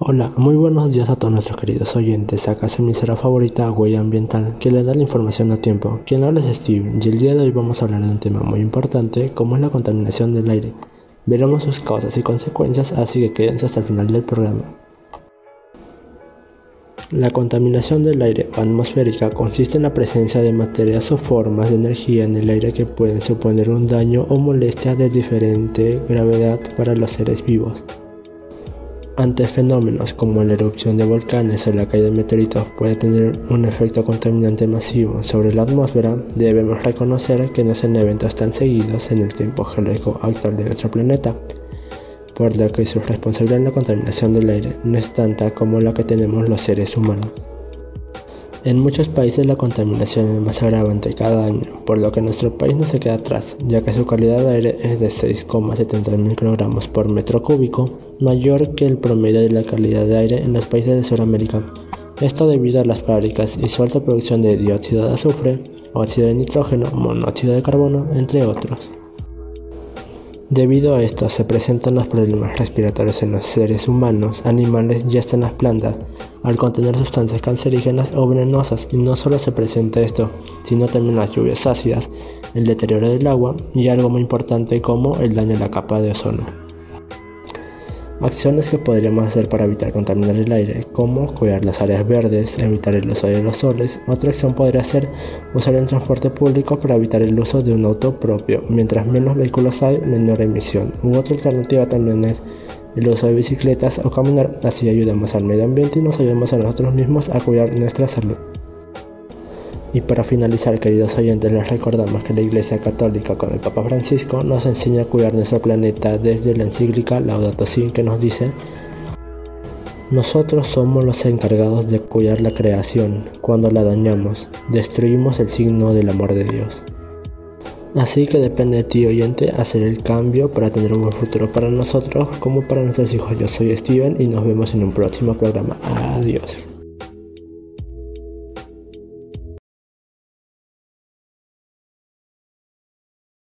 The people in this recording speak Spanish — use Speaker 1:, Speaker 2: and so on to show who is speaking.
Speaker 1: Hola, muy buenos días a todos nuestros queridos oyentes. Acá es mi emisora favorita, Huella Ambiental, que le da la información a tiempo. Quien habla es Steve y el día de hoy vamos a hablar de un tema muy importante como es la contaminación del aire. Veremos sus causas y consecuencias, así que quédense hasta el final del programa. La contaminación del aire atmosférica consiste en la presencia de materias o formas de energía en el aire que pueden suponer un daño o molestia de diferente gravedad para los seres vivos. Ante fenómenos como la erupción de volcanes o la caída de meteoritos puede tener un efecto contaminante masivo sobre la atmósfera, debemos reconocer que no son eventos tan seguidos en el tiempo geológico actual de nuestro planeta, por lo que su responsabilidad en la contaminación del aire no es tanta como la que tenemos los seres humanos. En muchos países la contaminación es más agravante cada año, por lo que nuestro país no se queda atrás, ya que su calidad de aire es de 6,70 microgramos por metro cúbico, mayor que el promedio de la calidad de aire en los países de Sudamérica. Esto debido a las fábricas y su alta producción de dióxido de azufre, óxido de nitrógeno, monóxido de carbono, entre otros. Debido a esto se presentan los problemas respiratorios en los seres humanos, animales y hasta en las plantas, al contener sustancias cancerígenas o venenosas. Y no solo se presenta esto, sino también las lluvias ácidas, el deterioro del agua y algo muy importante como el daño a la capa de ozono. Acciones que podríamos hacer para evitar contaminar el aire, como cuidar las áreas verdes, evitar el uso de los soles. Otra acción podría ser usar el transporte público para evitar el uso de un auto propio. Mientras menos vehículos hay, menor emisión. U otra alternativa también es el uso de bicicletas o caminar. Así ayudamos al medio ambiente y nos ayudamos a nosotros mismos a cuidar nuestra salud. Y para finalizar, queridos oyentes, les recordamos que la Iglesia Católica con el Papa Francisco nos enseña a cuidar nuestro planeta desde la encíclica Laudato Si, que nos dice nosotros somos los encargados de cuidar la creación. Cuando la dañamos, destruimos el signo del amor de Dios. Así que depende de ti, oyente, hacer el cambio para tener un buen futuro para nosotros como para nuestros hijos. Yo soy Steven y nos vemos en un próximo programa. Adiós.